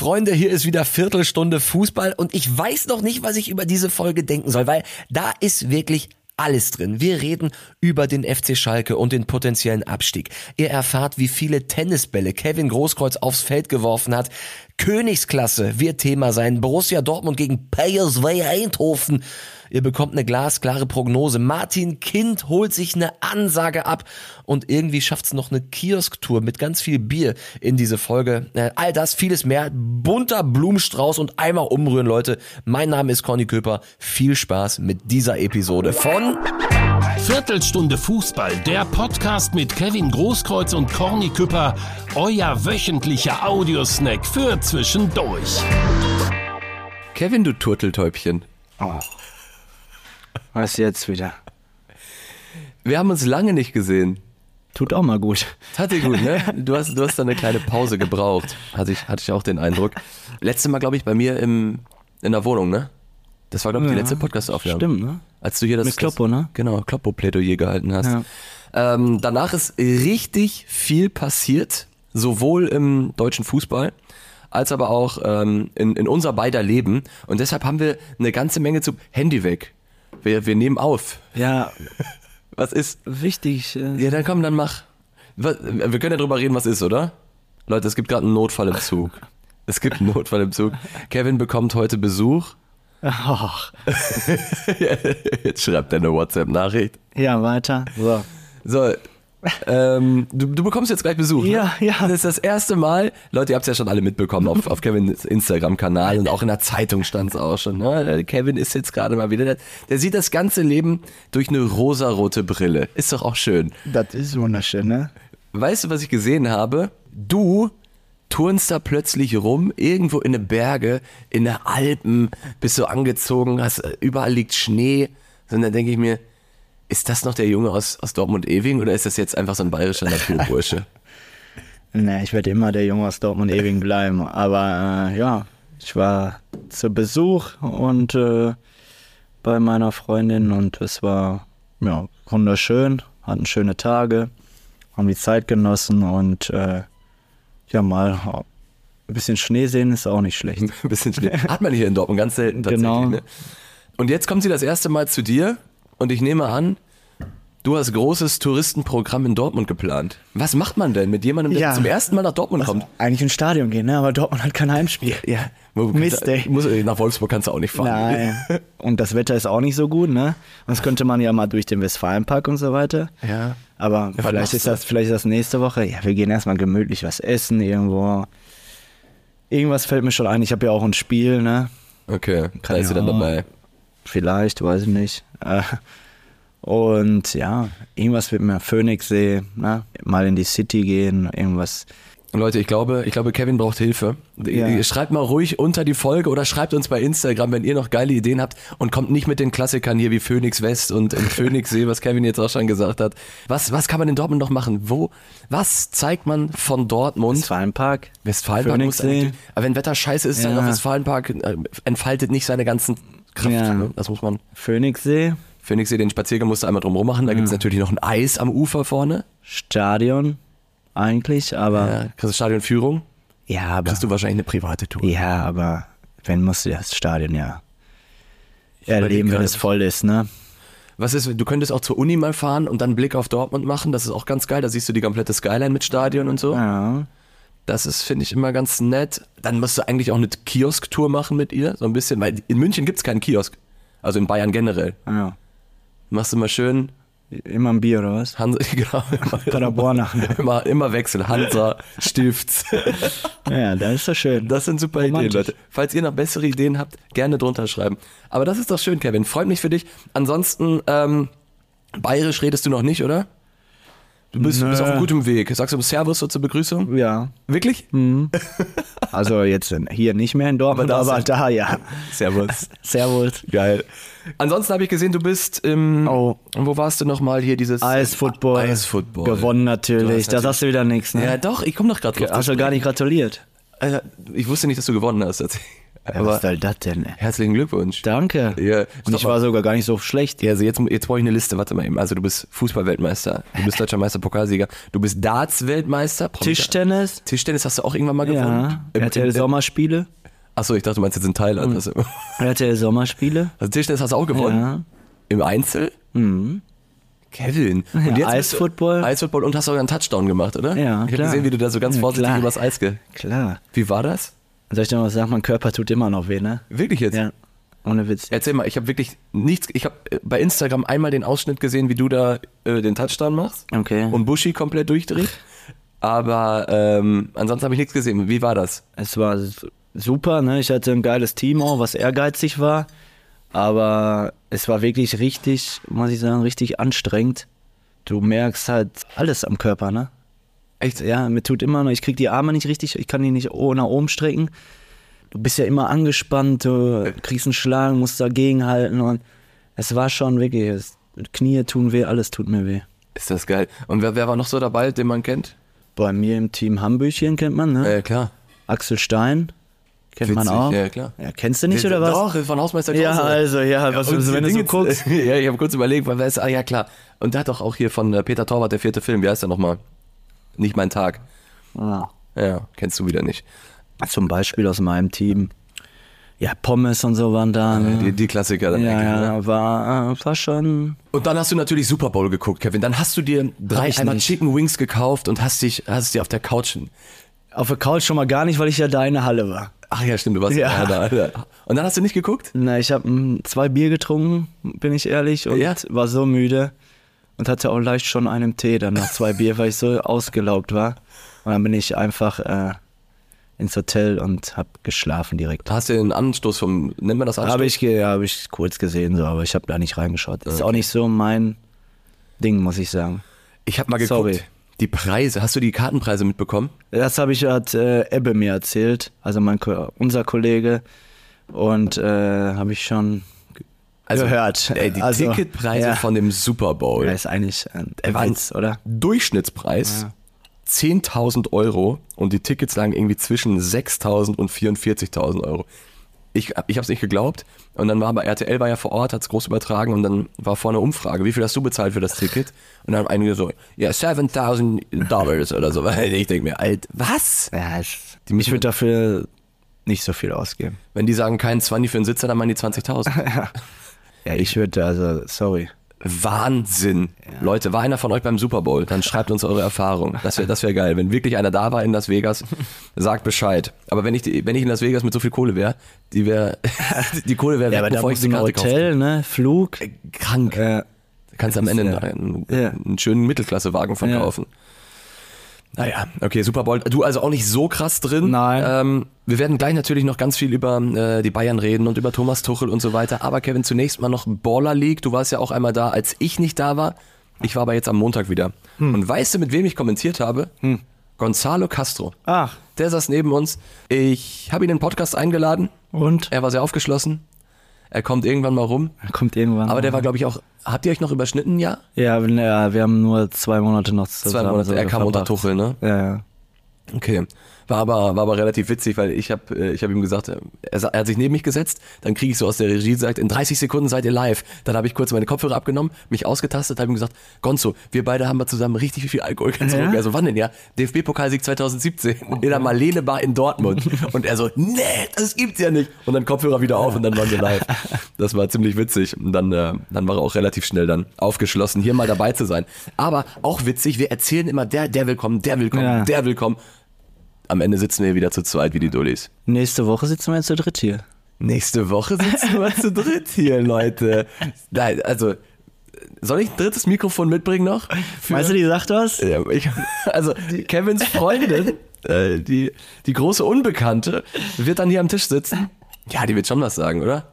Freunde, hier ist wieder Viertelstunde Fußball und ich weiß noch nicht, was ich über diese Folge denken soll, weil da ist wirklich alles drin. Wir reden über den FC Schalke und den potenziellen Abstieg. Ihr erfahrt, wie viele Tennisbälle Kevin Großkreuz aufs Feld geworfen hat. Königsklasse wird Thema sein. Borussia Dortmund gegen PSV Eindhoven. Ihr bekommt eine glasklare Prognose. Martin Kind holt sich eine Ansage ab und irgendwie schafft's noch eine Kiosktour mit ganz viel Bier in diese Folge. Äh, all das, vieles mehr. Bunter Blumenstrauß und einmal umrühren, Leute. Mein Name ist Conny Köper. Viel Spaß mit dieser Episode von Viertelstunde Fußball, der Podcast mit Kevin Großkreuz und Corny Küpper, euer wöchentlicher Audiosnack für zwischendurch. Kevin, du Turteltäubchen. Oh. Was jetzt wieder? Wir haben uns lange nicht gesehen. Tut auch mal gut. Tat dir gut, ne? Du hast, du hast da eine kleine Pause gebraucht. Hatte ich, hatte ich auch den Eindruck. Letzte Mal, glaube ich, bei mir im, in der Wohnung, ne? Das war, glaube ich, die Ja, letzte Podcast-Aufnahme. Stimmt, ne? Als du hier das. Mit Kloppo, das, ne? Genau, Kloppo-Plädoyer gehalten hast. Ja. Ähm, danach ist richtig viel passiert, sowohl im deutschen Fußball als aber auch ähm, in, in unser beider Leben. Und deshalb haben wir eine ganze Menge zu. Handy weg. Wir, wir nehmen auf. Ja, Was ist? wichtig. Äh, Ja, dann komm, dann mach. Wir können ja drüber reden, was ist, oder? Leute, es gibt gerade einen Notfall im Zug. Es gibt einen Notfall im Zug. Kevin bekommt heute Besuch. Ach, Jetzt schreibt er eine WhatsApp-Nachricht. ja, weiter. So. So, ähm, du, du bekommst jetzt gleich Besuch. ne? Ja, ja. Das ist das erste Mal. Leute, ihr habt es ja schon alle mitbekommen auf, auf Kevins Instagram-Kanal und auch in der Zeitung stand es auch schon. Ne? Kevin ist jetzt gerade mal wieder. Der, der sieht das ganze Leben durch eine rosarote Brille. Ist doch auch schön. Das ist wunderschön, ne? Weißt du, was ich gesehen habe? Du turnst da plötzlich rum, irgendwo in den Berge, in den Alpen, bist so angezogen, hast, überall liegt Schnee. Und dann denke ich mir, ist das noch der Junge aus, aus Dortmund-Ewing oder ist das jetzt einfach so ein bayerischer Naturbursche? Ne, ich werde immer der Junge aus Dortmund ewig bleiben. Aber äh, ja, ich war zu Besuch und äh, bei meiner Freundin und es war ja wunderschön, hatten schöne Tage, haben die Zeit genossen und äh, ja, mal ein bisschen Schnee sehen ist auch nicht schlecht. Ein bisschen Schnee. Hat man hier in Dortmund ganz selten tatsächlich. Genau. Ne? Und jetzt kommt sie das erste Mal zu dir und ich nehme an, du hast großes Touristenprogramm in Dortmund geplant. Was macht man denn mit jemandem, der Ja. zum ersten Mal nach Dortmund kommt? Eigentlich ins Stadion gehen, ne? aber Dortmund hat kein Heimspiel. Ja, Mist, ey. Muss, nach Wolfsburg kannst du auch nicht fahren. Nein. Und das Wetter ist auch nicht so gut, ne? Das könnte man ja mal durch den Westfalenpark und so weiter. Ja. Aber was vielleicht ist das, vielleicht ist das nächste Woche. Ja, wir gehen erstmal gemütlich was essen irgendwo. Irgendwas fällt mir schon ein. Ich habe ja auch ein Spiel, ne? Okay, da Kann ist sie ja dann dabei. Vielleicht, weiß ich nicht. Äh, Und ja, irgendwas wird mir Phoenixsee, ne? Mal in die City gehen, irgendwas. Leute, ich glaube, ich glaube, Kevin braucht Hilfe. Ja. Schreibt mal ruhig unter die Folge oder schreibt uns bei Instagram, wenn ihr noch geile Ideen habt und kommt nicht mit den Klassikern hier wie Phoenix West und, und Phoenixsee, was Kevin jetzt auch schon gesagt hat. Was, was kann man in Dortmund noch machen? Wo, was zeigt man von Dortmund? Westfalenpark. Westfalenpark muss Phoenixsee. eigentlich- aber wenn Wetter scheiße ist, dann Ja. auf Westfalenpark äh, entfaltet nicht seine ganzen Kraft. Ja. Ne? Das muss man. Phoenixsee, Phoenixsee, den Spaziergang musst du einmal drum machen. Da gibt's natürlich noch ein Eis am Ufer vorne. Stadion eigentlich, aber Ja, kriegst du Stadionführung. ja, aber Kriegst du wahrscheinlich eine private Tour. Ja, aber wenn musst du das Stadion ja überleg erleben, wenn es voll ist, ne? Was ist, du könntest auch zur Uni mal fahren und dann einen Blick auf Dortmund machen. Das ist auch ganz geil. Da siehst du die komplette Skyline mit Stadion und so. Ja. Das ist, finde ich, immer ganz nett. Dann musst du eigentlich auch eine Kiosk-Tour machen mit ihr. So ein bisschen, weil in München gibt's keinen Kiosk. Also in Bayern generell. ja. Machst du mal schön Immer ein Bier oder was? Hansa, genau. Paderborn. Immer, immer Wechsel. Hansa, Stift. ja, das ist doch schön. Das sind super Ideen, Romantisch. Leute. Falls ihr noch bessere Ideen habt, gerne drunter schreiben. Aber das ist doch schön, Kevin. Freut mich für dich. Ansonsten, ähm, bayerisch redest du noch nicht, oder? Du bist, bist auf guten Weg. Sagst du Servus so zur Begrüßung? ja. Wirklich? Also jetzt hier nicht mehr in Dortmund, Aber aber, da ja. Servus. Servus. Geil. Ansonsten habe ich gesehen, du bist im. Oh. Wo warst du nochmal hier? Dieses. Eisfootball. Eisfootball. Gewonnen natürlich. Da sagst du wieder nichts, ne? Ja, doch, ich komme doch gerade drauf. Hast du gar nicht gratuliert. Alter, ich wusste nicht, dass du gewonnen hast. Ja, was soll das denn? ey? herzlichen Glückwunsch. Danke. Ja, Und ich mal. war sogar gar nicht so schlecht. Ja, also jetzt, jetzt brauche ich eine Liste. Warte mal eben. Also du bist Fußball-Weltmeister, du bist deutscher Meister, Pokalsieger, du bist Darts-Weltmeister, Tischtennis? Tischtennis hast du auch irgendwann mal gewonnen? Ja. Im- RTL im- Sommerspiele? Achso, ich dachte, du meinst jetzt in Thailand. Also, RTL Sommerspiele? also Tischtennis hast du auch gewonnen? Ja. Im Einzel? Mhm. Kevin. Ja, bist du- Eisfootball. Eisfootball und hast sogar einen Touchdown gemacht, oder? Ja, Ich habe gesehen, wie du da so ganz Ja, vorsichtig klar. übers Eis ge... Klar. Wie war das? Soll ich dir mal was sagen? Mein Körper tut immer noch weh, ne? Wirklich jetzt? Ja. Ohne Witz. Erzähl mal, ich habe wirklich nichts, ich habe bei Instagram einmal den Ausschnitt gesehen, wie du da äh, den Touchdown machst Okay. und Bushi komplett durchdreht. Aber ähm, ansonsten habe ich nichts gesehen. Wie war das? Es war super, ne? Ich hatte ein geiles Team auch, was ehrgeizig war. Aber es war wirklich richtig, muss ich sagen, richtig anstrengend. Du merkst halt alles am Körper, ne? Echt? Ja, mir tut immer noch, ich krieg die Arme nicht richtig, ich kann die nicht nach oben strecken. Du bist ja immer angespannt, du kriegst einen Schlag, musst dagegenhalten und es war schon wirklich, es, Knie tun weh, alles tut mir weh. Ist das geil. Und wer, wer war noch so dabei, den man kennt? Bei mir im Team Hambüchen kennt man, ne? Äh, klar. Axel Stein, kennt man Witzig, auch. Ja, klar. Ja, kennst du nicht, oder was? Doch, von Hausmeister Ja, Krause. also, ja, was, Und wenn du so guckst. ja, ich habe kurz überlegt, weil wer ist, ah ja klar. Und der hat doch auch hier von äh, Peter Torwart, der vierte Film, wie heißt der nochmal? Nicht mein Tag. Ja. Ja, kennst du wieder nicht. Zum Beispiel aus meinem Team. Ja, Pommes und so waren da. Ne? Die, die Klassiker dann. ja, eigentlich, ja, war, war schon. Und dann hast du natürlich Super Bowl geguckt, Kevin. Dann hast du dir drei einmal nicht. Chicken Wings gekauft und hast dich, hast dir auf der Couch. Auf der Couch schon mal gar nicht, weil ich ja da in der Halle war. Ach ja, stimmt, du warst Ja. da, da. Und dann hast du nicht geguckt? Na, ich habe zwei Bier getrunken, bin ich ehrlich, und Ja. war so müde und hatte auch leicht schon einen Tee dann nach zwei Bier, weil ich so ausgelaugt war. Und dann bin ich einfach äh, ins Hotel und habe geschlafen direkt. Hast du den Anstoß vom, nennt man das Anstoß? Habe ich, ge- hab ich kurz gesehen, so, aber ich habe da nicht reingeschaut. Ist auch nicht so mein Ding, muss ich sagen. Ich habe mal geguckt. Sorry. Die Preise, hast du die Kartenpreise mitbekommen? Das habe ich, hat äh, Ebbe mir erzählt, also mein, unser Kollege. Und äh, habe ich schon gehört. Ey, die Also, Ticketpreise ja. von dem Super Bowl. Ja, ist eigentlich ein Witz, oder? Durchschnittspreis 10.000 Euro und die Tickets lagen irgendwie zwischen 6.000 und 44.000 Euro. Ich, ich habe es nicht geglaubt und dann war aber RTL war ja vor Ort, hat es groß übertragen und dann war vorne eine Umfrage, wie viel hast du bezahlt für das Ticket? Und dann haben einige so, ja, 7.000 Dollars oder so. Ich denke mir, alt, was? Ja, ich, Die müssen- ich würde dafür nicht so viel ausgeben. Wenn die sagen, kein 20 für einen Sitzer, dann meinen die 20.000. Ja, ich würde, also, sorry. Wahnsinn. Leute, war einer von euch beim Super Bowl? Dann schreibt uns eure Erfahrung. Das wäre das wär geil. Wenn wirklich einer da war in Las Vegas, sagt Bescheid. Aber wenn ich, wenn ich in Las Vegas mit so viel Kohle wäre, die wäre, die Kohle wäre Ja, aber da bevor ich die Karte kaufe. Hotel, ne? Flug. Krank. Ja. Du kannst am Ende ja. einen, Ja. einen schönen Mittelklassewagen verkaufen. Naja, okay, Super Bowl. Du also auch nicht so krass drin. Nein. Ähm, wir werden gleich natürlich noch ganz viel über äh, die Bayern reden und über Thomas Tuchel und so weiter. Aber Kevin, zunächst mal noch Baller League. Du warst ja auch einmal da, als ich nicht da war. Ich war aber jetzt am Montag wieder. Hm. Und weißt du, mit wem ich kommentiert habe? Gonzalo Castro. Ach, Der saß neben uns. Ich habe ihn in den Podcast eingeladen. und? Er war sehr aufgeschlossen. Er kommt irgendwann mal rum. Er kommt irgendwann. Aber der war, glaube ich, auch. Habt ihr euch noch überschnitten, ja? Ja, wir- ja, wir haben nur zwei Monate noch Zwei. Monate. Er kam unter. Tuchel, ne? Ja, ja. Okay. War aber, war aber relativ witzig, weil ich habe ich hab ihm gesagt, äh, er, er hat sich neben mich gesetzt, dann kriege ich so aus der Regie gesagt, in 30 Sekunden seid ihr live. Dann habe ich kurz meine Kopfhörer abgenommen, mich ausgetastet, habe ihm gesagt, Gonzo, wir beide haben mal zusammen richtig viel Alkohol getrunken. Ja? Also wann denn ja? DFB-Pokalsieg 2017 in der Marlene Bar in Dortmund. Und er so, nee, das gibt's ja nicht. Und dann Kopfhörer wieder auf und dann waren wir live. Das war ziemlich witzig. Und dann, äh, dann war er auch relativ schnell dann aufgeschlossen, hier mal dabei zu sein. Aber auch witzig, wir erzählen immer, der, der will kommen, der will kommen, Ja. der will kommen. Am Ende sitzen wir wieder zu zweit wie die Dullis. Nächste Woche sitzen wir zu dritt hier. Nächste Woche sitzen wir zu dritt hier, Leute. Nein, also, soll ich ein drittes Mikrofon mitbringen noch? Für- Meinst du, die sagt was? Ja, ich, also, Kevins Freundin, äh, die, die große Unbekannte, wird dann hier am Tisch sitzen. Ja, die wird schon was sagen, oder?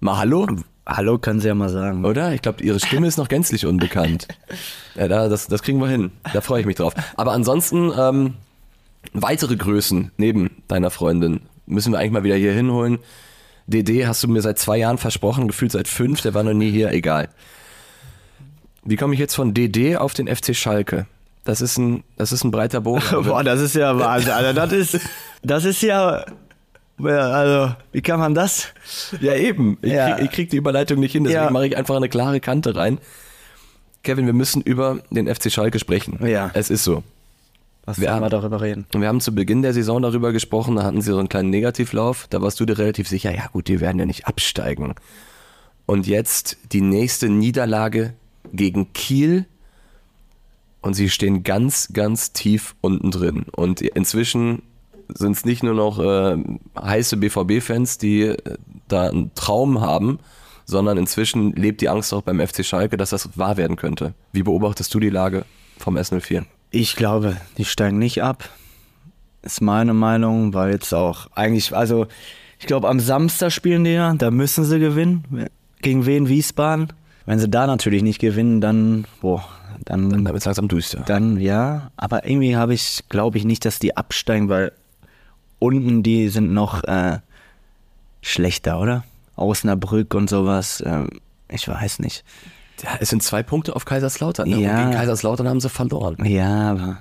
Mal Hallo? Hallo, kann sie ja mal sagen. Oder? Ich glaube, ihre Stimme ist noch gänzlich unbekannt. Ja, da, das, das kriegen wir hin. Da freue ich mich drauf. Aber ansonsten, ähm, weitere Größen neben deiner Freundin müssen wir eigentlich mal wieder hier hinholen. DD hast du mir seit zwei Jahren versprochen, gefühlt seit fünf, der war noch nie hier, egal. Wie komme ich jetzt von DD auf den FC Schalke? Das ist ein, das ist ein breiter Bogen. Boah, das ist ja Wahnsinn. Also das ist, das ist ja, ja, also wie kann man das? Ja, eben. Ich, Ja. Krieg, ich krieg die Überleitung nicht hin, deswegen Ja. mache ich einfach eine klare Kante rein. Kevin, wir müssen über den FC Schalke sprechen. Ja. Es ist so. Was Wir haben- wir darüber reden? Wir haben zu Beginn der Saison darüber gesprochen, da hatten sie so einen kleinen Negativlauf. Da warst du dir relativ sicher, ja gut, die werden ja nicht absteigen. Und jetzt die nächste Niederlage gegen Kiel. Und sie stehen ganz, ganz tief unten drin. Und inzwischen sind es nicht nur noch äh, heiße BVB-Fans, die äh, da einen Traum haben, sondern inzwischen lebt die Angst auch beim FC Schalke, dass das wahr werden könnte. Wie beobachtest du die Lage vom S04? Ich glaube, die steigen nicht ab. Ist meine Meinung, weil jetzt auch eigentlich, also ich glaube, am Samstag spielen die ja, da müssen sie gewinnen. Gegen wen? Wiesbaden. Wenn sie da natürlich nicht gewinnen, dann, boah, dann, Dann dann, wird es langsam düster. ja. Aber irgendwie habe ich, glaube ich nicht, dass die absteigen, weil unten die sind noch äh, schlechter, oder? Osnabrück und sowas. Ähm, ich weiß nicht. Ja, es sind zwei Punkte auf Kaiserslautern. Ne? Ja. Und gegen Kaiserslautern haben sie verloren. Ja, aber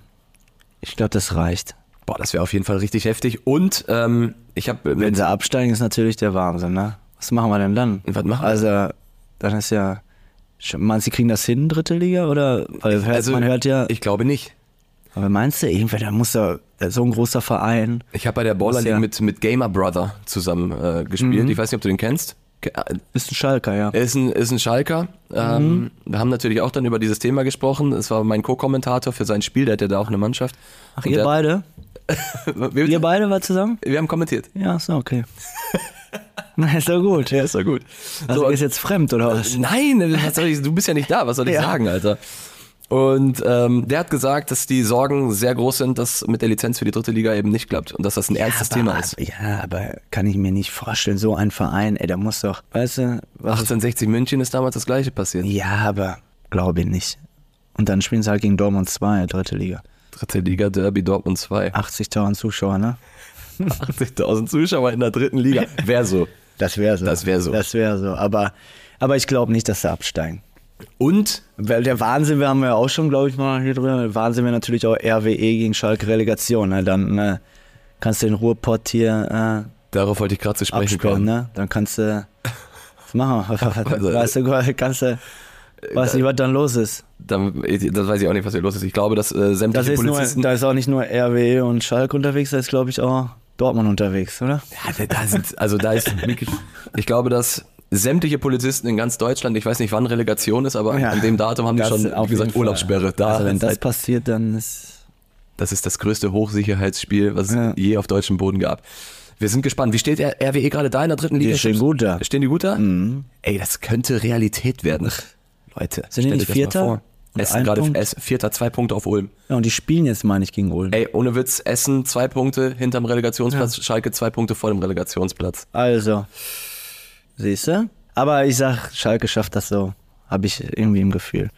ich glaube, das reicht. Boah, das wäre auf jeden Fall richtig heftig. Und ähm, ich habe Wenn sie absteigen, ist natürlich der Wahnsinn, ne? Was machen wir denn dann? Was machen wir? Also, dann ist ja. Meinst du, sie kriegen das hin, dritte Liga? Oder? Weil also man hört ja. ich glaube nicht. aber meinst du, irgendwer, da muss da so ein großer Verein. Ich habe bei der Baller League ja- mit, mit Gamer Brother zusammen äh, gespielt. Ich weiß nicht, ob du den kennst. Äh, Ist ein Schalker, ja. Ist ein, ist ein Schalker. Ähm, wir haben natürlich auch dann über dieses Thema gesprochen. Es war mein Co-Kommentator für sein Spiel, der hat ja da auch eine Mannschaft. Ach, Und ihr beide? Wir, Ihr beide war zusammen? wir haben kommentiert. Ja, ist doch okay. Na, ist doch gut. Ja, ist doch gut. Also, So, ist jetzt fremd, oder was? Nein, was ich, du bist ja nicht da, was soll ich Ja. sagen, Alter? Und ähm, der hat gesagt, dass die Sorgen sehr groß sind, dass mit der Lizenz für die dritte Liga eben nicht klappt und dass das ein ernstes aber, Thema ist. Ja, aber kann ich mir nicht vorstellen, so ein Verein, ey, der muss doch, weißt du, was 1860 München ist damals das gleiche passiert. Ja, aber glaube ich nicht. Und dann spielen sie halt gegen Dortmund 2, dritte Liga. Dritte Liga Derby Dortmund 2. 80.000 Zuschauer, ne? 80.000 Zuschauer in der dritten Liga. Wäre so. Das wäre so. Das wär so. Das wäre so. Aber, aber ich glaube nicht, dass sie absteigen. Und Weil der Wahnsinn, wir haben ja auch schon, glaube ich, mal hier drüber. Wahnsinn wäre natürlich auch RWE gegen Schalke Relegation. Ne? Dann äh, kannst du den Ruhrpott hier darauf wollte ich gerade zu äh, sprechen kommen. ne? Dann kannst du. Was machen wir? Also, weißt du, kannst du. Weiß nicht, was dann los ist. Dann, das weiß ich auch nicht, was hier los ist. Ich glaube, dass äh, Das sämtliche ist nur, Polizisten. da ist auch nicht nur RWE und Schalke unterwegs, da ist, glaube ich, auch Dortmund unterwegs, oder? Ja, da- da sind, also da ist wirklich, ich glaube, dass sämtliche Polizisten in ganz Deutschland, ich weiß nicht, wann Relegation ist, aber Ja. an dem Datum haben die schon, wie gesagt. Urlaubssperre. Da, also wenn das seit- passiert, dann ist. das ist das größte Hochsicherheitsspiel, was Ja. es je auf deutschem Boden gab. Wir sind gespannt. Wie steht RWE gerade da in der dritten Liga? Die stehen gut da. Stehen die gut da? Ey, das könnte Realität werden. Leute, Sind die nicht Vierter? Essen gerade Punkt? Vierter, zwei Punkte auf Ulm. Ja, und die spielen jetzt, meine ich, gegen Ulm. Ey, ohne Witz, Essen zwei Punkte hinterm Relegationsplatz, Schalke zwei Punkte vor dem Relegationsplatz. Also. Siehst du? Aber ich sag, Schalke schafft das so. Habe ich irgendwie im Gefühl.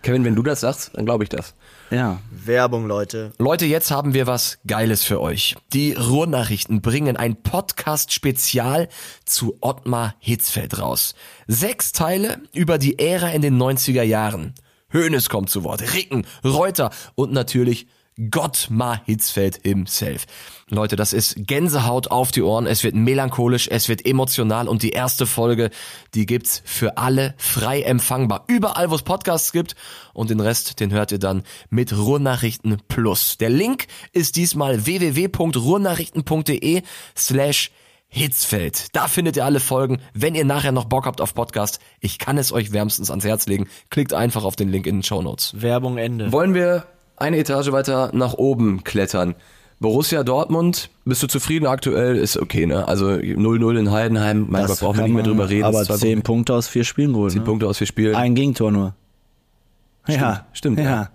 Kevin, wenn du das sagst, dann glaube ich das. Ja. Werbung, Leute. Leute, jetzt haben wir was Geiles für euch. Die Ruhrnachrichten bringen ein Podcast-Spezial zu Ottmar Hitzfeld raus. Sechs Teile über die Ära in den 90er Jahren. Hönes kommt zu Wort, Ricken, Reuter und natürlich Gottmar Hitzfeld himself. Leute, das ist Gänsehaut auf die Ohren. Es wird melancholisch, es wird emotional und die erste Folge, die gibt's für alle frei empfangbar. Überall, wo es Podcasts gibt und den Rest, den hört ihr dann mit Ruhrnachrichten Plus. Der Link ist diesmal www.ruhrnachrichten.de slash Hitzfeld. Da findet ihr alle Folgen. Wenn ihr nachher noch Bock habt auf Podcast, ich kann es euch wärmstens ans Herz legen. Klickt einfach auf den Link in den Show Notes. Werbung Ende. Wollen wir eine Etage weiter nach oben klettern? Borussia Dortmund, bist du zufrieden aktuell? Ist okay, ne? Also 0-0 in Heidenheim, mein Gott, brauchen wir nicht mehr drüber reden. Aber Zwei zehn Punkte aus vier Spielen geholt. Zehn Ne? Punkte aus vier Spielen. Ein Gegentor nur. ja, stimmt, Ja. ja.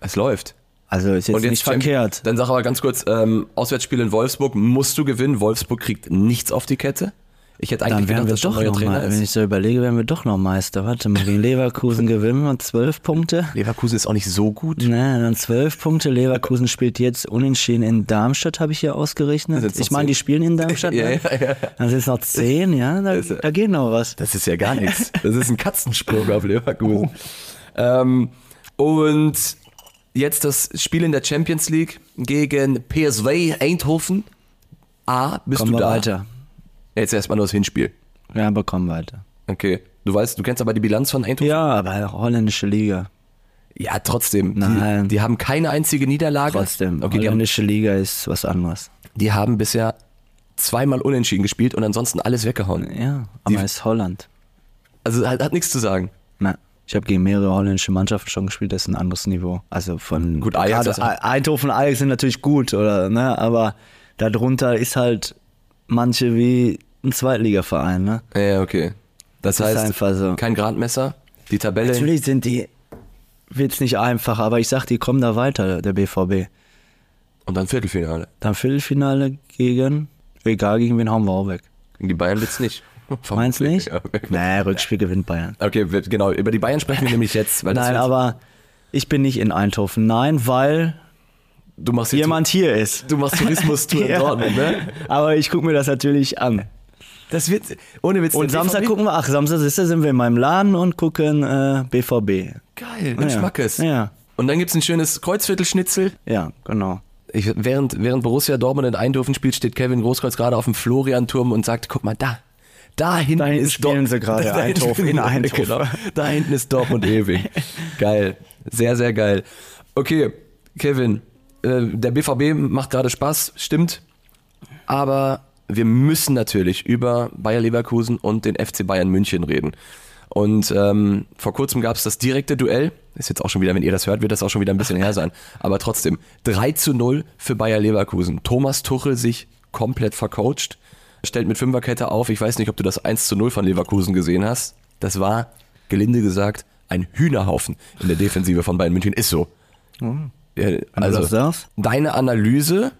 Es läuft. Also ist jetzt, nicht Champ- verkehrt. Dann sag aber ganz kurz, ähm, Auswärtsspiel in Wolfsburg, musst du gewinnen. Wolfsburg kriegt nichts auf die Kette. Ich hätte eigentlich Dann wären gedacht, wir doch noch Trainer mal, wenn ich so überlege, wären wir doch noch Meister. Warte mal, gegen Leverkusen gewinnen wir zwölf Punkte. Leverkusen ist auch nicht so gut. Ne, dann zwölf Punkte. Leverkusen spielt jetzt unentschieden in Darmstadt, habe ich hier ausgerechnet. Ich meine, die spielen in Darmstadt. Ja, ne? ja, ja. Dann sind es noch zehn, ja, da, da geht noch was. Das ist ja gar nichts. Das ist ein Katzensprung auf Leverkusen. Ähm, und jetzt das Spiel in der Champions League gegen PSV Eindhoven. A, bist Kommen du da? weiter. Jetzt erstmal nur das Hinspiel. Ja, aber kommen weiter. Okay. Du weißt, du kennst aber die Bilanz von Eindhoven? Ja, aber holländische Liga. Ja, trotzdem. Nein. Die, die haben keine einzige Niederlage. Trotzdem. Okay, holländische Liga ist was anderes. die haben bisher zweimal unentschieden gespielt und ansonsten alles weggehauen. Ja, aber es ist Holland. Also hat, hat nichts zu sagen. Na, ich habe gegen mehrere holländische Mannschaften schon gespielt, das ist ein anderes Niveau. Also von Gut, Ajax ist- Eindhoven und Ajax sind natürlich gut, oder ne? Aber darunter ist halt manche wie ein Zweitligaverein, ne? Ja, okay. Das, Das ist heißt, so. kein Gradmesser. Die Tabelle. Natürlich sind die wird's nicht einfach, aber ich sag, die kommen da weiter, der BVB. Und dann Viertelfinale. Dann Viertelfinale gegen, egal gegen wen hauen wir auch weg. Gegen die Bayern wird's nicht. Meinst du nicht? Ja, okay. Nee, Rückspiel gewinnt Bayern. Okay, genau. Über die Bayern sprechen wir nämlich jetzt. Nein, wird- aber ich bin nicht in Eindhoven. Nein, weil du machst jemand hier ist. Du machst Tourismus-Tour in Ja. Dortmund, ne? Aber ich gucke mir das natürlich an. Das wird, ohne Witz. Und Samstag BVB gucken wir, ach, Samstag ist, sind wir in meinem Laden und gucken äh, BVB. Geil, Ja. ein Schmackes. Ja. Und dann gibt's ein schönes Kreuzviertelschnitzel. Ja, genau. Ich, während, während Borussia Dortmund in Eindhoven spielt, steht Kevin Großkreuz gerade auf dem Florianturm und sagt, guck mal, da, da hinten Da hinten ist spielen Dor- sie gerade, Da Eindhoven, in sie- Eindhoven. Genau, da hinten ist Dortmund ewig. Geil, sehr, sehr geil. Okay, Kevin, der BVB macht gerade Spaß, stimmt, aber wir müssen natürlich über Bayer Leverkusen und den FC Bayern München reden. Und ähm, vor kurzem gab es das direkte Duell. Ist jetzt auch schon wieder, wenn ihr das hört, wird das auch schon wieder ein bisschen her sein. Aber trotzdem, 3 zu 0 für Bayer Leverkusen. Thomas Tuchel sich komplett vercoacht, stellt mit Fünferkette auf. Ich weiß nicht, ob du das 1 zu 0 von Leverkusen gesehen hast. Das war, gelinde gesagt, ein Hühnerhaufen in der Defensive von Bayern München. Ist so. Ja, Du also, deine Analyse,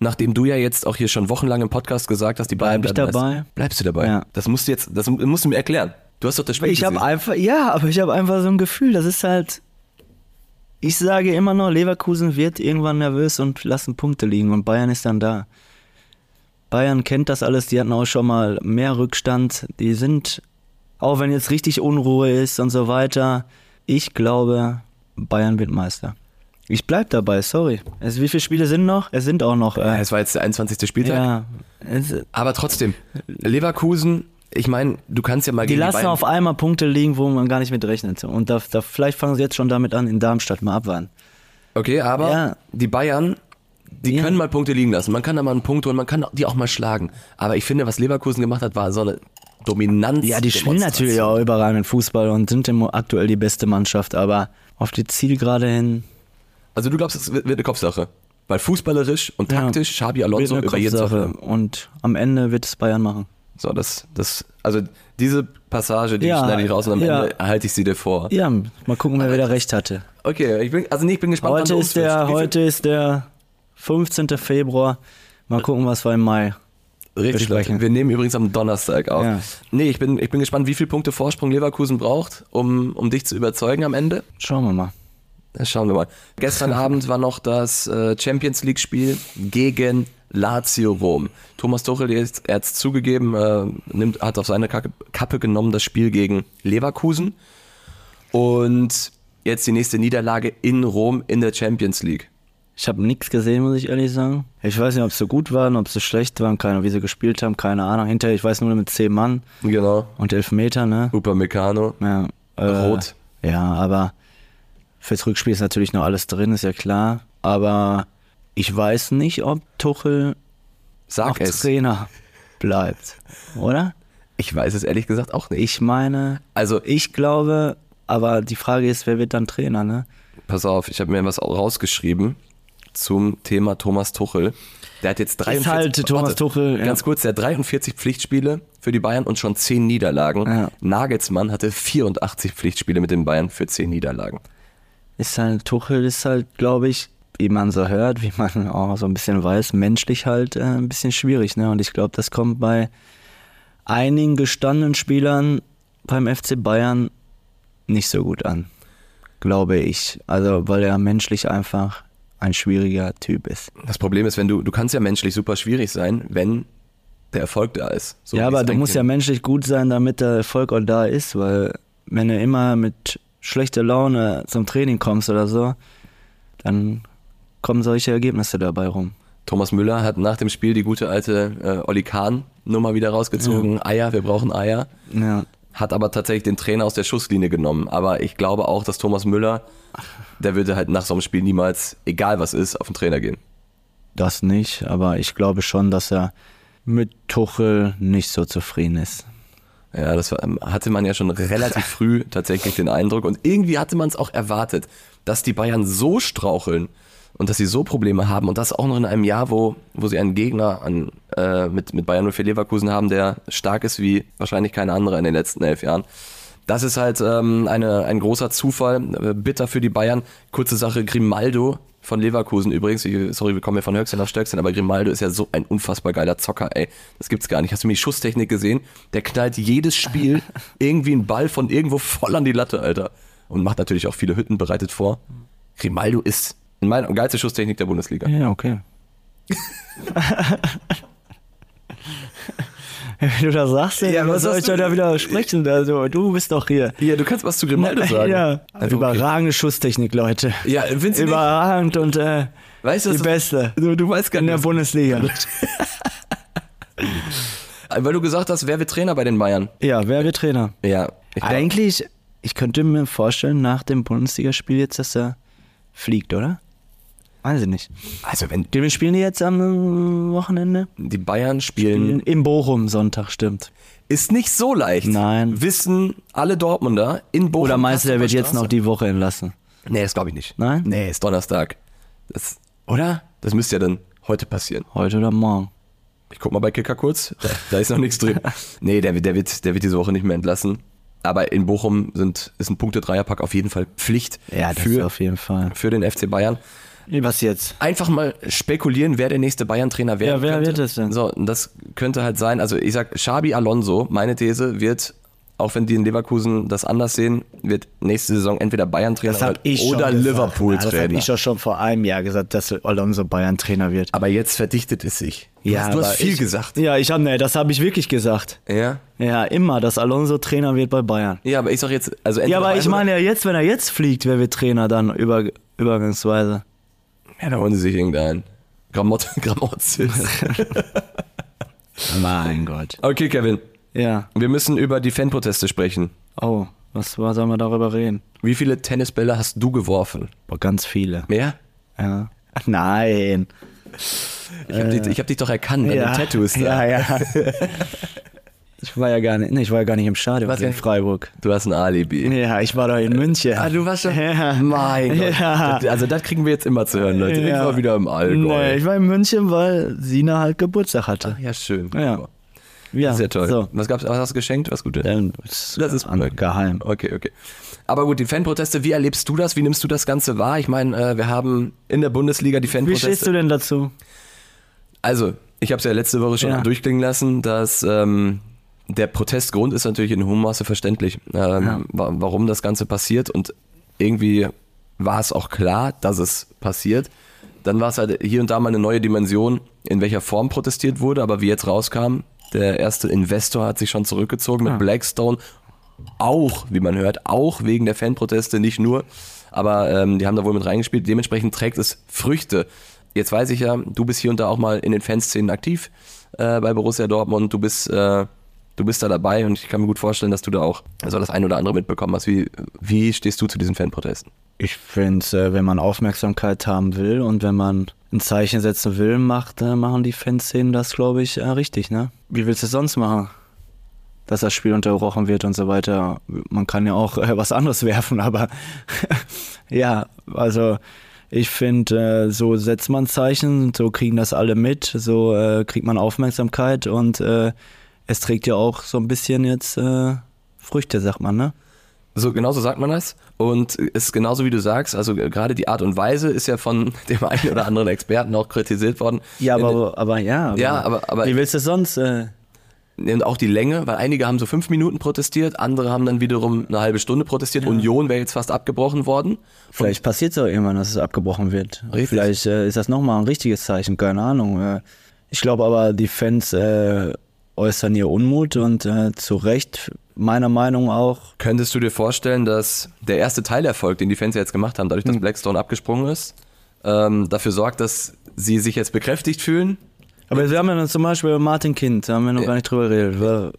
nachdem du ja jetzt auch hier schon wochenlang im Podcast gesagt hast, die Bayern Bleib ich bleiben dabei? erst- Bleibst du dabei? Ja. Das musst du jetzt, das musst du mir erklären. Du hast doch das Spiel Ich habe einfach, ja, aber ich habe einfach so ein Gefühl, das ist halt. Ich sage immer noch, Leverkusen wird irgendwann nervös und lassen Punkte liegen und Bayern ist dann da. Bayern kennt das alles, die hatten auch schon mal mehr Rückstand. Die sind, auch wenn jetzt richtig Unruhe ist und so weiter, ich glaube, Bayern wird Meister. Ich bleib dabei, sorry. Es, wie viele Spiele sind noch? Es sind auch noch. Äh, es war jetzt der 21. Spieltag. ja, es, Aber trotzdem, Leverkusen, ich meine, du kannst ja mal Die lassen Bayern, auf einmal Punkte liegen, wo man gar nicht mit rechnet. Und da, da vielleicht fangen sie jetzt schon damit an, in Darmstadt mal abwarten. Okay, aber Ja. die Bayern, die Ja. können mal Punkte liegen lassen. Man kann da mal einen Punkt holen, man kann die auch mal schlagen. Aber ich finde, was Leverkusen gemacht hat, war so eine Dominanz. Ja, die spielen natürlich auch überragend Fußball und sind aktuell die beste Mannschaft, aber auf die Zielgerade hin Also du glaubst, es wird, eine Kopfsache. Weil fußballerisch und taktisch Xabi Alonso über jeden. Sache. Und am Ende wird es Bayern machen. So, das, das, also diese Passage, die Ja, schneide ich raus und am ja. Ende halte ich sie dir vor. Ja, mal gucken, wer wieder recht hatte. Okay, ich bin, also nee, ich bin gespannt. Heute ist, der, heute ist der 15. Februar. Mal gucken, was wir im Mai. Richtig, besprechen. Leute. Wir nehmen übrigens am Donnerstag auf. Ja. Nee, ich bin, ich bin gespannt, wie viele Punkte Vorsprung Leverkusen braucht, um, um dich zu überzeugen am Ende. Schauen wir mal. Das schauen wir mal. Gestern Abend war noch das äh, Champions League Spiel gegen Lazio Rom. Thomas Tuchel, er hat es zugegeben, äh, nimmt, hat auf seine Kappe genommen das Spiel gegen Leverkusen. Und jetzt die nächste Niederlage in Rom in der Champions League. Ich habe nichts gesehen, muss ich ehrlich sagen. Ich weiß nicht, ob sie gut waren, ob sie schlecht waren, keine, wie sie gespielt haben, keine Ahnung. Hinterher, ich weiß nur mit 10 Mann Genau. und Elfmeter, ne? Upamecano. Ja, äh, Rot. Ja, aber fürs Rückspiel ist natürlich noch alles drin, ist ja klar. Aber ich weiß nicht, ob Tuchel Sag auch es. Trainer bleibt, oder? Ich weiß es ehrlich gesagt auch nicht. Ich meine, Also, ich glaube, aber die Frage ist, wer wird dann Trainer, ne? pass auf, ich habe mir was rausgeschrieben zum Thema Thomas Tuchel. Der hat jetzt 43 halt Thomas Tuchel, ja. Ganz kurz, der hat 43 Pflichtspiele für die Bayern und schon 10 Niederlagen. Ja. Nagelsmann hatte 84 Pflichtspiele mit den Bayern für 10 Niederlagen. Ist halt, Tuchel ist halt, glaube ich, wie man so hört, wie man auch so ein bisschen weiß, menschlich halt äh, ein bisschen schwierig, ne? Und ich glaube, das kommt bei einigen gestandenen Spielern beim FC Bayern nicht so gut an. Glaube ich. Also, weil er menschlich einfach ein schwieriger Typ ist. Das Problem ist, wenn du, du kannst ja menschlich super schwierig sein, wenn der Erfolg da ist. So ja, aber du musst ja menschlich gut sein, damit der Erfolg auch da ist, weil wenn du immer mit schlechter Laune zum Training kommst oder so, dann kommen solche Ergebnisse dabei rum. Thomas Müller hat nach dem Spiel die gute alte äh, Olli Kahn Nummer wieder rausgezogen. Eier, wir brauchen Eier. Ja. Hat aber tatsächlich den Trainer aus der Schusslinie genommen. Aber ich glaube auch, dass Thomas Müller, der würde halt nach so einem Spiel niemals, egal was ist, auf den Trainer gehen. Das nicht, aber ich glaube schon, dass er mit Tuchel nicht so zufrieden ist. Ja, das war, ähm, hatte man ja schon relativ früh tatsächlich den Eindruck. Und irgendwie hatte man es auch erwartet, dass die Bayern so straucheln und dass sie so Probleme haben und das auch noch in einem Jahr, wo, wo sie einen Gegner an, äh, mit, mit Bayern 04 Leverkusen haben, der stark ist wie wahrscheinlich kein anderer in den letzten elf Jahren. Das ist halt ähm, eine, ein großer Zufall, äh, bitter für die Bayern. Kurze Sache, Grimaldo von Leverkusen übrigens, sorry, wir kommen ja von Höchstchen auf Stöckchen, aber Grimaldo ist ja so ein unfassbar geiler Zocker, ey. Das gibt's gar nicht. Hast du mir die Schusstechnik gesehen? Der knallt jedes Spiel irgendwie einen Ball von irgendwo voll an die Latte, Alter. Und macht natürlich auch viele Hütten bereitet vor. Grimaldo ist in meiner geilste Schusstechnik der Bundesliga. Ja, okay. Wenn du das sagst, ja, Ja, was soll ich da wieder sprechen? Also, du bist doch hier. Ja, du kannst was zu Grimaldo sagen. Ja, Also, okay. überragende Schusstechnik, Leute. Ja, findest du nicht? Überragend und äh, Weißt du, die beste Du, du weißt gar in nicht, der was- Bundesliga. weil du gesagt hast, wer wird Trainer bei den Bayern? Ja, wer wird Trainer? Ja, ich Eigentlich, ich könnte mir vorstellen, nach dem Bundesligaspiel jetzt, dass er fliegt, oder? Weiß ich nicht. also wenn Wir spielen die jetzt am äh, Wochenende? die Bayern spielen, In, in Bochum Sonntag, stimmt. ist nicht so leicht. Nein. Wissen alle Dortmunder in Bochum. Oder meinst du, der wird jetzt noch die Woche entlassen? Nee, das glaube ich nicht. Nein? Nee, ist Donnerstag. Das, oder? Das müsste ja dann heute passieren. Heute oder morgen? Ich guck mal bei Kicker kurz. Da, da ist noch nichts drin. Nee, der, wird- der, wird, der wird diese Woche nicht mehr entlassen. Aber in Bochum sind, ist ein Punkte-Dreierpack auf jeden Fall Pflicht Ja, das für, auf jeden Fall. für den FC Bayern. Was jetzt? Einfach mal spekulieren, wer der nächste Bayern-Trainer werden Ja, wer könnte. wird es denn? So, und das könnte halt sein, also ich sag, Xabi Alonso, meine These, wird, auch wenn die in Leverkusen das anders sehen, wird nächste Saison entweder Bayern-Trainer oder, oder Das Liverpool-Trainer. habe ich doch schon vor einem Jahr gesagt, dass Alonso Bayern-Trainer wird. Aber jetzt verdichtet es sich. Du hast, du hast viel ich, gesagt. Ja, ich habe, nee, das habe ich wirklich gesagt. Ja? Ja, immer, dass Alonso Trainer wird bei Bayern. Ja, aber ich sag jetzt, also Ja, entweder aber ich meine ja jetzt, wenn er jetzt fliegt, wer wird Trainer dann über, übergangsweise? Ja, da holen sie sich irgendeinen. Gramott, Gramotzis. Mein Gott. okay, Kevin. Ja. Wir müssen über die Fanproteste sprechen. Oh, was war, sollen wir darüber reden? Wie viele Tennisbälle hast du geworfen? Boah, ganz viele. Mehr? Ja. Nein. Ich habe dich, ich hab dich doch erkannt an ja. Tattoos da. Ja, ja. ich war ja gar nicht, nee, ich war ja gar nicht im Stadion warst in Freiburg. Du hast ein Alibi. Ja, ich war da in München. Ah, du warst schon. Ja. Mein Gott. Ja. Das- Also das kriegen wir jetzt immer zu hören, Leute. Ich Ja. war wieder im Allgäu. Nee, ich war in München, weil Sina halt Geburtstag hatte. ja, schön. Ja. Ja, Sehr toll. So. Was gab's? Was hast du geschenkt? Was Gutes? Ähm, Das Das ist an, geheim. Okay, okay. Aber gut, die Fanproteste, wie erlebst du das? Wie nimmst du das Ganze wahr? Ich meine, äh, wir haben in der Bundesliga die Wie stehst Fanproteste. du denn dazu? Also, ich habe es ja letzte Woche schon Ja. durchklingen lassen, dass ähm, der Protestgrund ist natürlich in hohem Maße verständlich, ähm, Ja. wa warum das Ganze passiert und irgendwie war es auch klar, dass es passiert. Dann war es halt hier und da mal eine neue Dimension, in welcher Form protestiert wurde, aber wie jetzt rauskam, der erste Investor hat sich schon zurückgezogen mit Ja. Blackstone, auch, wie man hört, auch wegen der Fanproteste, nicht nur, aber ähm, die haben da wohl mit reingespielt, dementsprechend trägt es Früchte. Jetzt weiß ich ja, du bist hier und da auch mal in den Fanszenen aktiv äh, bei Borussia Dortmund, du bist, äh, du bist da dabei und ich kann mir gut vorstellen, dass du da auch so das ein oder andere mitbekommen hast. Wie, wie stehst du zu diesen Fanprotesten? Ich finde, äh, wenn man Aufmerksamkeit haben will und wenn man ein Zeichen setzen will, macht, äh, machen die Fanszenen das, glaube ich, äh, richtig, ne? Wie willst du es sonst machen? Dass das Spiel unterbrochen wird und so weiter. Man kann ja auch was anderes werfen, aber ja, also ich finde, so setzt man Zeichen, so kriegen das alle mit, so kriegt man Aufmerksamkeit und es trägt ja auch so ein bisschen jetzt äh, Früchte, sagt man, ne? So genauso sagt man das und es ist genauso wie du sagst, also gerade die Art und Weise ist ja von dem einen oder anderen Experten auch kritisiert worden. Ja, aber, aber ja. Aber, Ja, aber- aber- wie willst du es sonst? Äh, Und auch die Länge, weil einige haben so fünf Minuten protestiert, andere haben dann wiederum eine halbe Stunde protestiert. Union wäre jetzt fast abgebrochen worden. vielleicht passiert es auch irgendwann, dass es abgebrochen wird. Richtig. Vielleicht äh, ist das nochmal ein richtiges Zeichen, keine Ahnung. Äh, ich glaube aber, die Fans äh, äußern ihr Unmut und äh, zu Recht, meiner Meinung auch. Könntest du dir vorstellen, dass der erste Teilerfolg, den die Fans ja jetzt gemacht haben, dadurch, dass Blackstone abgesprungen ist, ähm, dafür sorgt, dass sie sich jetzt bekräftigt fühlen. Aber wir haben ja dann zum Beispiel Martin Kind, da haben wir noch Ja. gar nicht drüber geredet. Wa-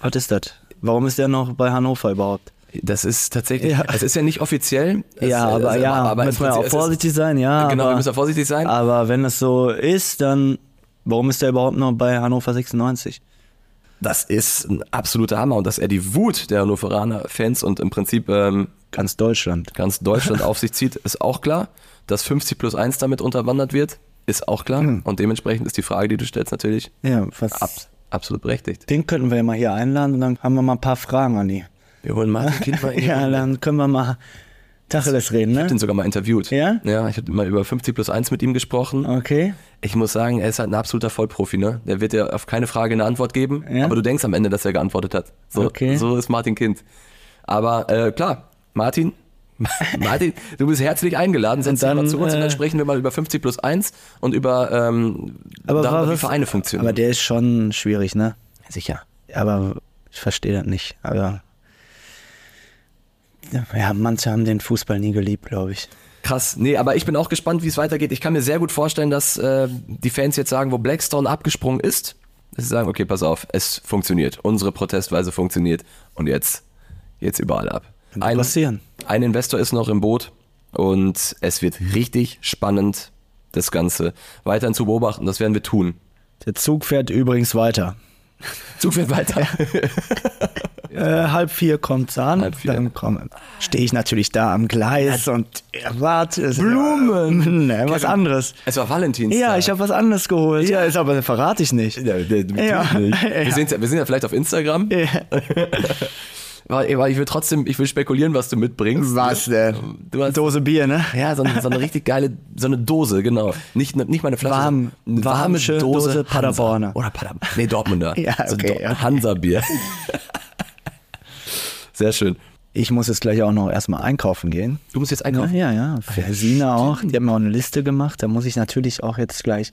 Was ist das? Warum ist der noch bei Hannover überhaupt? Das ist tatsächlich, Ja. es ist ja nicht offiziell. Es, ja, aber es- ja, aber müssen wir ja auch es ist- vorsichtig sein, ja. Genau, aber, wir müssen ja vorsichtig sein. Aber wenn es so ist, dann warum ist der überhaupt noch bei Hannover 96? Das ist ein absoluter Hammer und dass er die Wut der Hannoveraner Fans und im Prinzip ähm, Ganz Deutschland. ganz Deutschland auf sich zieht, ist auch klar. Dass 50 plus 1 damit unterwandert wird, ist auch klar. Hm. Und dementsprechend ist die Frage, die du stellst, natürlich Ja, ab, absolut berechtigt. den könnten wir ja mal hier einladen und dann haben wir mal ein paar Fragen an die. Wir holen Martin Kind mal. Ja, dann können wir mal Tacheles reden, Ich habe ne? den sogar mal interviewt. Ja? Ja, ich habe mal über 50 plus 1 mit ihm gesprochen. Okay. Ich muss sagen, er ist halt ein absoluter Vollprofi, ne? Der wird dir auf keine Frage eine Antwort geben, Ja? aber du denkst am Ende, dass er geantwortet hat. So, Okay. so ist Martin Kind. Aber äh, klar, Martin, Martin, du bist herzlich eingeladen, setz dich mal zu uns und dann äh, sprechen wir mal über 50 plus 1 und über ähm, Aber darüber, wie Vereine funktionieren. Aber der ist schon schwierig, ne? Sicher. Aber ich verstehe das nicht. Aber ja, manche haben den Fußball nie geliebt, glaube ich. Krass. Nee, aber ich bin auch gespannt, wie es weitergeht. Ich kann mir sehr gut vorstellen, dass äh, die Fans jetzt sagen, wo Blackstone abgesprungen ist, dass sie sagen, okay, pass auf, es funktioniert. Unsere Protestweise funktioniert. Und jetzt, jetzt überall ab. Könnte passieren. ein Investor ist noch im Boot und es wird richtig spannend, das Ganze weiterhin zu beobachten. Das werden wir tun. Der Zug fährt übrigens weiter. Zug wird weiter. Äh, halb vier kommt's an. Halb vier. Dann stehe ich natürlich da am Gleis und erwarte es. Blumen. Ne, was anderes. Es war Valentinstag. Ja, ich habe was anderes geholt. Ja, ist aber verrate ich nicht. Ja, Ja. nicht. wir, Ja. sind, ja- wir sind ja vielleicht auf Instagram. Ja. Weil, ich will trotzdem, ich will spekulieren, was du mitbringst. Was denn? Du hast Dose Bier, ne? Ja, so eine, so eine richtig geile, so eine Dose, genau. Nicht, nicht mal eine Flasche. Warm- eine warme Dose, Dose Paderborner. Oder Paderborn. Nee, Dortmunder. Ja, So okay, Dor- okay. Hansa-Bier. Sehr schön. Ich muss jetzt gleich auch noch erstmal einkaufen gehen. Du musst jetzt Ja, einkaufen. ja, ja. Für Sina auch. Die haben mir auch eine Liste gemacht. Da muss ich natürlich auch jetzt gleich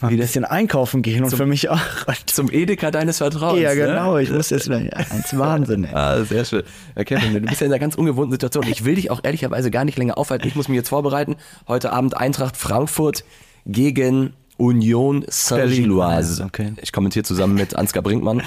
mal ein bisschen einkaufen gehen und für mich auch. Zum Edeka deines Vertrauens. Ja, ne? genau. Ich muss jetzt gleich. Eins Wahnsinn, ey. Ah, sehr schön. Kevin, du bist ja in einer ganz ungewohnten Situation. Ich will dich auch ehrlicherweise gar nicht länger aufhalten. Ich muss mich jetzt vorbereiten. Heute Abend Eintracht Frankfurt gegen Union Saint-Gilloise. Okay. Ich kommentiere zusammen mit Ansgar Brinkmann.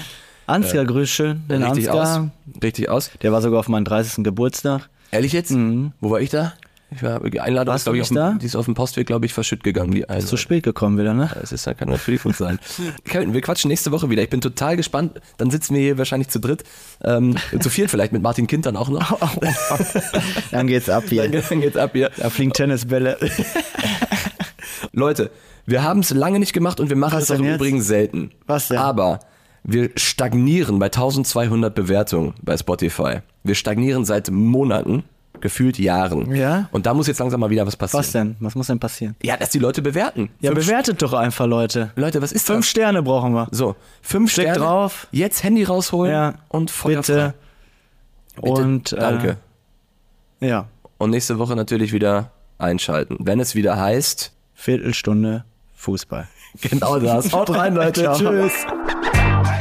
Ansgar, grüß schön. Den Richtig Ansgar. aus. Richtig aus. Der war sogar auf meinem 30. Geburtstag. Ehrlich jetzt? Wo war ich da? Ich war, die Einladung. Warst ist, glaube ich, auf da? die ist auf dem Postweg, glaube ich, verschütt gegangen. Die Zu spät gekommen wieder, ne? Das ist, kann natürlich gut sein. Kevin, wir quatschen nächste Woche wieder. Ich bin total gespannt. Dann sitzen wir hier wahrscheinlich zu dritt. Ähm, zu viert vielleicht mit Martin Kind dann auch noch. Dann geht's ab hier. Dann geht's ab hier. Da fliegen Tennisbälle. Leute, wir haben es lange nicht gemacht und wir machen es auch im jetzt? Übrigen selten. Was denn? Aber wir stagnieren bei 1200 Bewertungen bei Spotify. Wir stagnieren seit Monaten, gefühlt Jahren. Ja? Und da muss jetzt langsam mal wieder was passieren. Was denn? Was muss denn passieren? Ja, dass die Leute bewerten. Ja, Fünf bewertet doch einfach, Leute. Leute, was ist Fünf das? Sterne brauchen wir. So, fünf Klick Sterne. drauf. Jetzt Handy rausholen Ja. und Feuer Bitte. Bitte. Und, äh, Danke. Ja. Und nächste Woche natürlich wieder einschalten. Wenn es wieder heißt, Viertelstunde Fußball. genau das. Haut rein, Leute. Tschüss.